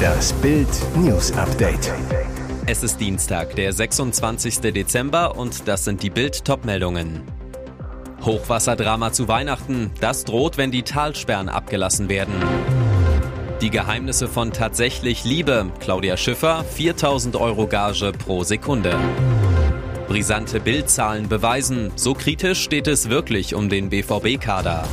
Das Bild News Update. Es ist Dienstag, der 26. Dezember und das sind die Bild Topmeldungen. Hochwasserdrama zu Weihnachten, das droht, wenn die Talsperren abgelassen werden. Die Geheimnisse von tatsächlich Liebe, Claudia Schiffer, 4000 Euro Gage pro Sekunde. Brisante Bildzahlen beweisen, so kritisch steht es wirklich um den BVB-Kader.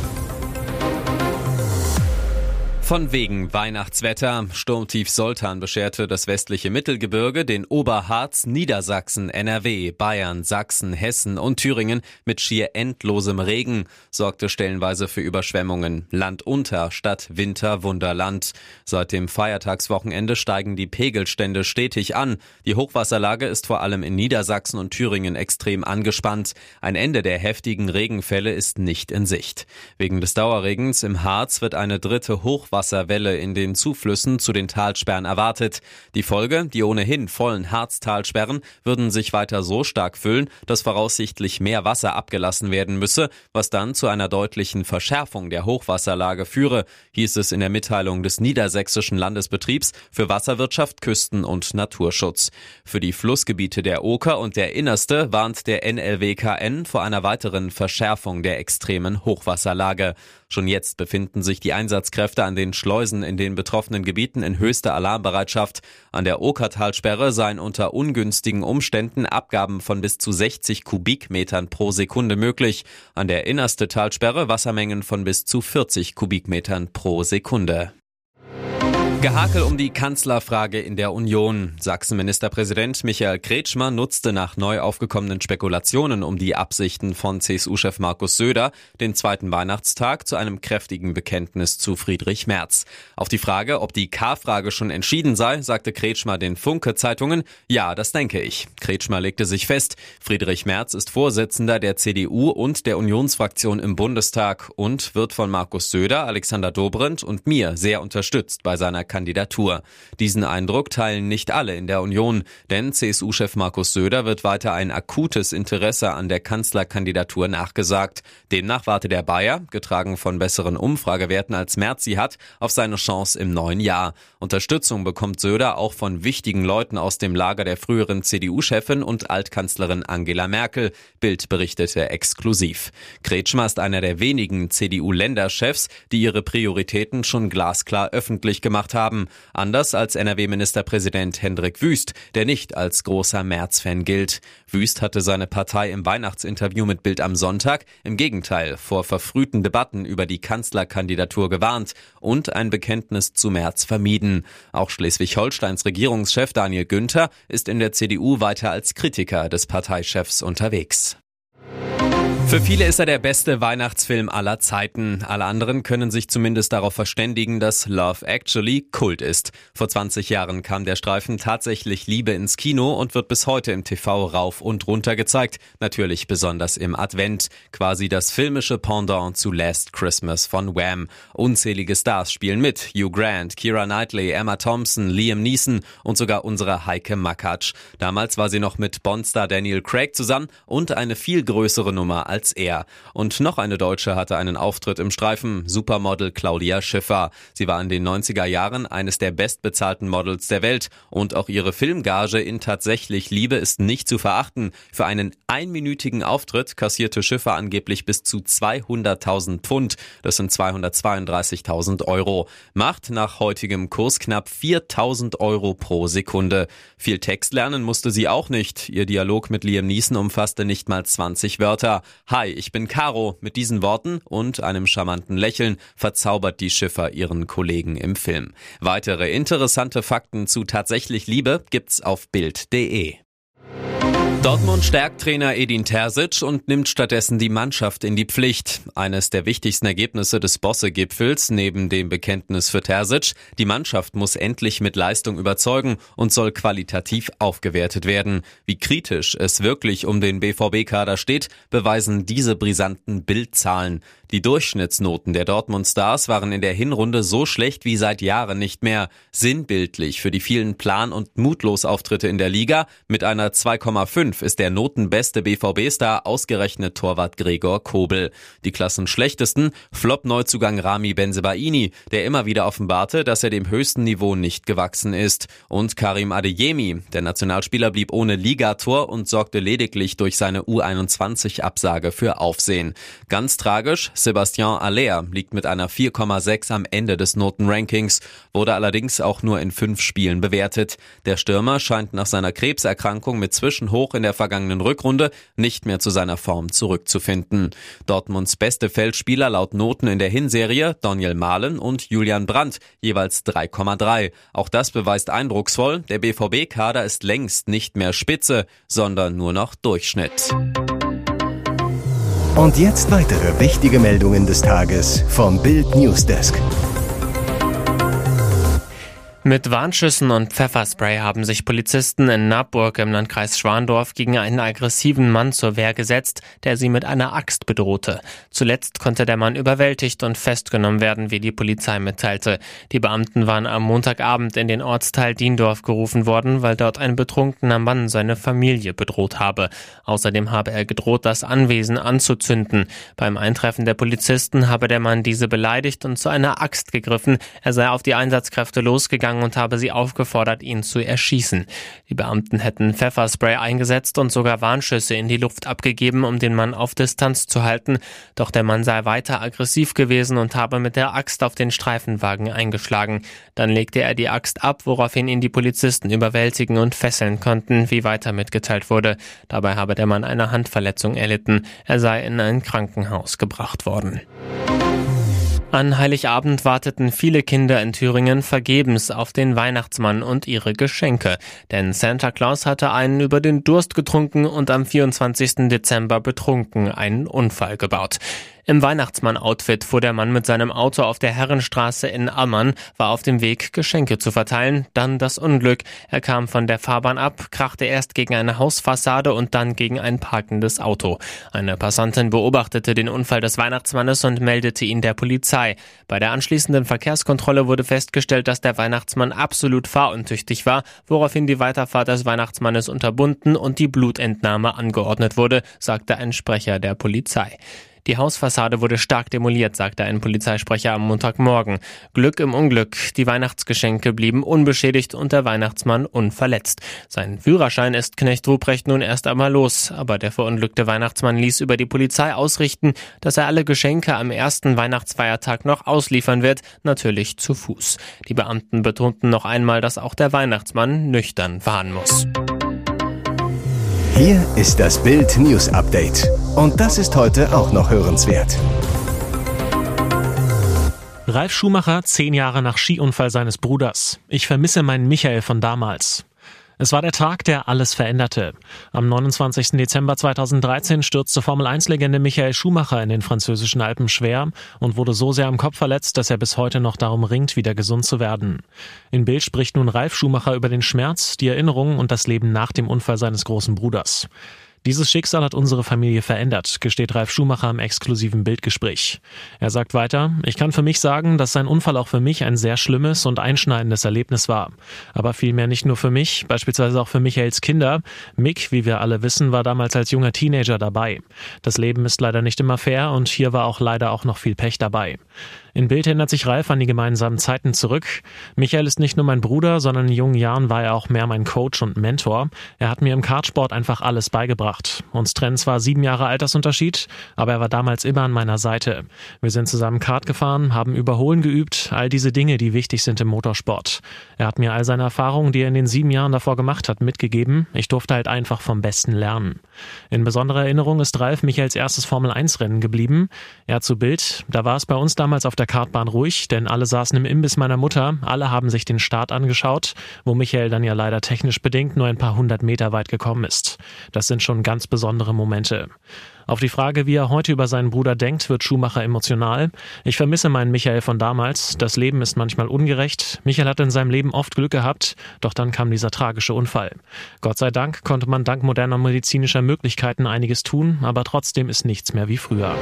Von wegen Weihnachtswetter. Sturmtief Soltan bescherte das westliche Mittelgebirge den Oberharz, Niedersachsen, NRW, Bayern, Sachsen, Hessen und Thüringen mit schier endlosem Regen, sorgte stellenweise für Überschwemmungen. Land unter statt Winter Wunderland. Seit dem Feiertagswochenende steigen die Pegelstände stetig an. Die Hochwasserlage ist vor allem in Niedersachsen und Thüringen extrem angespannt. Ein Ende der heftigen Regenfälle ist nicht in Sicht. Wegen des Dauerregens im Harz wird eine dritte Hochwasserlage Hochwasserwelle in den Zuflüssen zu den Talsperren erwartet. Die Folge, die ohnehin vollen Harztalsperren würden sich weiter so stark füllen, dass voraussichtlich mehr Wasser abgelassen werden müsse, was dann zu einer deutlichen Verschärfung der Hochwasserlage führe, hieß es in der Mitteilung des Niedersächsischen Landesbetriebs für Wasserwirtschaft, Küsten und Naturschutz. Für die Flussgebiete der Oker und der Innerste warnt der NLWKN vor einer weiteren Verschärfung der extremen Hochwasserlage. Schon jetzt befinden sich die Einsatzkräfte an den Schleusen in den betroffenen Gebieten in höchster Alarmbereitschaft. An der Okertalsperre seien unter ungünstigen Umständen Abgaben von bis zu 60 Kubikmetern pro Sekunde möglich. An der innerste Talsperre Wassermengen von bis zu 40 Kubikmetern pro Sekunde. Gehakel um die Kanzlerfrage in der Union. Sachsen-Ministerpräsident Michael Kretschmer nutzte nach neu aufgekommenen Spekulationen um die Absichten von CSU-Chef Markus Söder den zweiten Weihnachtstag zu einem kräftigen Bekenntnis zu Friedrich Merz. Auf die Frage, ob die K-Frage schon entschieden sei, sagte Kretschmer den Funke-Zeitungen, ja, das denke ich. Kretschmer legte sich fest, Friedrich Merz ist Vorsitzender der CDU und der Unionsfraktion im Bundestag und wird von Markus Söder, Alexander Dobrindt und mir sehr unterstützt bei seiner Kandidatur. Diesen Eindruck teilen nicht alle in der Union, denn CSU-Chef Markus Söder wird weiter ein akutes Interesse an der Kanzlerkandidatur nachgesagt. Demnach warte der Bayer, getragen von besseren Umfragewerten als Merz sie hat, auf seine Chance im neuen Jahr. Unterstützung bekommt Söder auch von wichtigen Leuten aus dem Lager der früheren CDU-Chefin und Altkanzlerin Angela Merkel. Bild berichtete exklusiv. Kretschmer ist einer der wenigen CDU-Länderchefs, die ihre Prioritäten schon glasklar öffentlich gemacht haben haben, anders als NRW-Ministerpräsident Hendrik Wüst, der nicht als großer März-Fan gilt. Wüst hatte seine Partei im Weihnachtsinterview mit Bild am Sonntag im Gegenteil vor verfrühten Debatten über die Kanzlerkandidatur gewarnt und ein Bekenntnis zu März vermieden. Auch Schleswig-Holsteins Regierungschef Daniel Günther ist in der CDU weiter als Kritiker des Parteichefs unterwegs. Für viele ist er der beste Weihnachtsfilm aller Zeiten. Alle anderen können sich zumindest darauf verständigen, dass Love Actually Kult ist. Vor 20 Jahren kam der Streifen tatsächlich Liebe ins Kino und wird bis heute im TV rauf und runter gezeigt. Natürlich besonders im Advent. Quasi das filmische Pendant zu Last Christmas von Wham. Unzählige Stars spielen mit. Hugh Grant, Kira Knightley, Emma Thompson, Liam Neeson und sogar unsere Heike Makatsch. Damals war sie noch mit Bondstar Daniel Craig zusammen und eine viel größere Nummer als er. Und noch eine Deutsche hatte einen Auftritt im Streifen, Supermodel Claudia Schiffer. Sie war in den 90er Jahren eines der bestbezahlten Models der Welt und auch ihre Filmgage in Tatsächlich Liebe ist nicht zu verachten. Für einen einminütigen Auftritt kassierte Schiffer angeblich bis zu 200.000 Pfund. Das sind 232.000 Euro. Macht nach heutigem Kurs knapp 4.000 Euro pro Sekunde. Viel Text lernen musste sie auch nicht. Ihr Dialog mit Liam Neeson umfasste nicht mal 20 Wörter. Hi, ich bin Caro. Mit diesen Worten und einem charmanten Lächeln verzaubert die Schiffer ihren Kollegen im Film. Weitere interessante Fakten zu tatsächlich Liebe gibt's auf Bild.de. Dortmund stärkt Trainer Edin Terzic und nimmt stattdessen die Mannschaft in die Pflicht. Eines der wichtigsten Ergebnisse des Bosse-Gipfels neben dem Bekenntnis für Terzic, die Mannschaft muss endlich mit Leistung überzeugen und soll qualitativ aufgewertet werden. Wie kritisch es wirklich um den BVB-Kader steht, beweisen diese brisanten Bildzahlen. Die Durchschnittsnoten der Dortmund Stars waren in der Hinrunde so schlecht wie seit Jahren nicht mehr. Sinnbildlich für die vielen Plan- und Mutlosauftritte in der Liga mit einer 2,5 fünf ist der notenbeste BVB-Star ausgerechnet Torwart Gregor Kobel. Die Klassenschlechtesten Flop-Neuzugang Rami Benzebaini, der immer wieder offenbarte, dass er dem höchsten Niveau nicht gewachsen ist. Und Karim Adeyemi, der Nationalspieler blieb ohne Ligator und sorgte lediglich durch seine U21-Absage für Aufsehen. Ganz tragisch, Sebastian Aller liegt mit einer 4,6 am Ende des Notenrankings, wurde allerdings auch nur in fünf Spielen bewertet. Der Stürmer scheint nach seiner Krebserkrankung mit Zwischenhoch in der vergangenen Rückrunde nicht mehr zu seiner Form zurückzufinden. Dortmunds beste Feldspieler laut Noten in der Hinserie Daniel Mahlen und Julian Brandt jeweils 3,3. Auch das beweist eindrucksvoll, der BVB-Kader ist längst nicht mehr Spitze, sondern nur noch Durchschnitt. Und jetzt weitere wichtige Meldungen des Tages vom Bild Newsdesk. Mit Warnschüssen und Pfefferspray haben sich Polizisten in Nabburg im Landkreis Schwandorf gegen einen aggressiven Mann zur Wehr gesetzt, der sie mit einer Axt bedrohte. Zuletzt konnte der Mann überwältigt und festgenommen werden, wie die Polizei mitteilte. Die Beamten waren am Montagabend in den Ortsteil Diendorf gerufen worden, weil dort ein betrunkener Mann seine Familie bedroht habe. Außerdem habe er gedroht, das Anwesen anzuzünden. Beim Eintreffen der Polizisten habe der Mann diese beleidigt und zu einer Axt gegriffen. Er sei auf die Einsatzkräfte losgegangen gegangen und habe sie aufgefordert, ihn zu erschießen. Die Beamten hätten Pfefferspray eingesetzt und sogar Warnschüsse in die Luft abgegeben, um den Mann auf Distanz zu halten. Doch der Mann sei weiter aggressiv gewesen und habe mit der Axt auf den Streifenwagen eingeschlagen. Dann legte er die Axt ab, woraufhin ihn die Polizisten überwältigen und fesseln konnten, wie weiter mitgeteilt wurde. Dabei habe der Mann eine Handverletzung erlitten. Er sei in ein Krankenhaus gebracht worden. An Heiligabend warteten viele Kinder in Thüringen vergebens auf den Weihnachtsmann und ihre Geschenke, denn Santa Claus hatte einen über den Durst getrunken und am 24. Dezember betrunken einen Unfall gebaut. Im Weihnachtsmann-Outfit fuhr der Mann mit seinem Auto auf der Herrenstraße in Ammann, war auf dem Weg, Geschenke zu verteilen. Dann das Unglück. Er kam von der Fahrbahn ab, krachte erst gegen eine Hausfassade und dann gegen ein parkendes Auto. Eine Passantin beobachtete den Unfall des Weihnachtsmannes und meldete ihn der Polizei. Bei der anschließenden Verkehrskontrolle wurde festgestellt, dass der Weihnachtsmann absolut fahruntüchtig war, woraufhin die Weiterfahrt des Weihnachtsmannes unterbunden und die Blutentnahme angeordnet wurde, sagte ein Sprecher der Polizei. Die Hausfassade wurde stark demoliert, sagte ein Polizeisprecher am Montagmorgen. Glück im Unglück. Die Weihnachtsgeschenke blieben unbeschädigt und der Weihnachtsmann unverletzt. Sein Führerschein ist Knecht Ruprecht nun erst einmal los, aber der verunglückte Weihnachtsmann ließ über die Polizei ausrichten, dass er alle Geschenke am ersten Weihnachtsfeiertag noch ausliefern wird, natürlich zu Fuß. Die Beamten betonten noch einmal, dass auch der Weihnachtsmann nüchtern fahren muss. Hier ist das Bild News Update. Und das ist heute auch noch hörenswert. Ralf Schumacher, zehn Jahre nach Skiunfall seines Bruders. Ich vermisse meinen Michael von damals. Es war der Tag, der alles veränderte. Am 29. Dezember 2013 stürzte Formel-1-Legende Michael Schumacher in den französischen Alpen schwer und wurde so sehr am Kopf verletzt, dass er bis heute noch darum ringt, wieder gesund zu werden. In Bild spricht nun Ralf Schumacher über den Schmerz, die Erinnerungen und das Leben nach dem Unfall seines großen Bruders. Dieses Schicksal hat unsere Familie verändert, gesteht Ralf Schumacher im exklusiven Bildgespräch. Er sagt weiter, ich kann für mich sagen, dass sein Unfall auch für mich ein sehr schlimmes und einschneidendes Erlebnis war. Aber vielmehr nicht nur für mich, beispielsweise auch für Michaels Kinder. Mick, wie wir alle wissen, war damals als junger Teenager dabei. Das Leben ist leider nicht immer fair und hier war auch leider auch noch viel Pech dabei. In Bild erinnert sich Ralf an die gemeinsamen Zeiten zurück. Michael ist nicht nur mein Bruder, sondern in jungen Jahren war er auch mehr mein Coach und Mentor. Er hat mir im Kartsport einfach alles beigebracht. Uns trennen zwar sieben Jahre Altersunterschied, aber er war damals immer an meiner Seite. Wir sind zusammen Kart gefahren, haben Überholen geübt, all diese Dinge, die wichtig sind im Motorsport. Er hat mir all seine Erfahrungen, die er in den sieben Jahren davor gemacht hat, mitgegeben. Ich durfte halt einfach vom Besten lernen. In besonderer Erinnerung ist Ralf Michaels erstes Formel-1-Rennen geblieben. Er zu Bild, da war es bei uns damals auf der Kartbahn ruhig, denn alle saßen im Imbiss meiner Mutter, alle haben sich den Start angeschaut, wo Michael dann ja leider technisch bedingt nur ein paar hundert Meter weit gekommen ist. Das sind schon ganz besondere Momente. Auf die Frage, wie er heute über seinen Bruder denkt, wird Schumacher emotional. Ich vermisse meinen Michael von damals. Das Leben ist manchmal ungerecht. Michael hat in seinem Leben oft Glück gehabt, doch dann kam dieser tragische Unfall. Gott sei Dank konnte man dank moderner medizinischer Möglichkeiten einiges tun, aber trotzdem ist nichts mehr wie früher.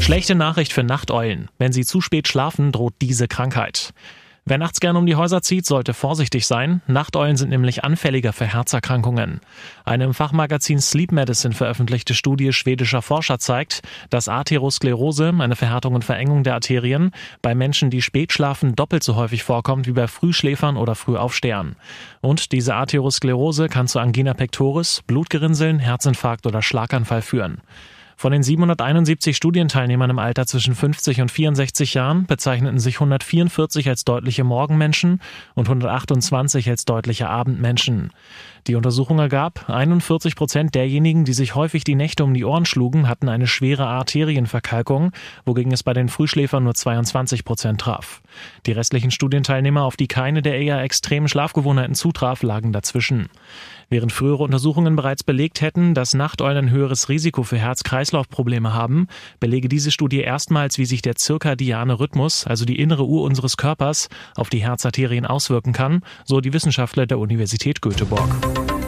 Schlechte Nachricht für Nachteulen. Wenn sie zu spät schlafen, droht diese Krankheit. Wer nachts gern um die Häuser zieht, sollte vorsichtig sein. Nachteulen sind nämlich anfälliger für Herzerkrankungen. Eine im Fachmagazin Sleep Medicine veröffentlichte Studie schwedischer Forscher zeigt, dass Atherosklerose, eine Verhärtung und Verengung der Arterien, bei Menschen, die spät schlafen, doppelt so häufig vorkommt wie bei Frühschläfern oder Frühaufstehern. Und diese Atherosklerose kann zu Angina pectoris, Blutgerinnseln, Herzinfarkt oder Schlaganfall führen. Von den 771 Studienteilnehmern im Alter zwischen 50 und 64 Jahren bezeichneten sich 144 als deutliche Morgenmenschen und 128 als deutliche Abendmenschen. Die Untersuchung ergab, 41 Prozent derjenigen, die sich häufig die Nächte um die Ohren schlugen, hatten eine schwere Arterienverkalkung, wogegen es bei den Frühschläfern nur 22 Prozent traf. Die restlichen Studienteilnehmer, auf die keine der eher extremen Schlafgewohnheiten zutraf, lagen dazwischen. Während frühere Untersuchungen bereits belegt hätten, dass Nachteulen ein höheres Risiko für Herz-Kreislauf-Probleme haben, belege diese Studie erstmals, wie sich der zirkadiane Rhythmus, also die innere Uhr unseres Körpers, auf die Herzarterien auswirken kann, so die Wissenschaftler der Universität Göteborg.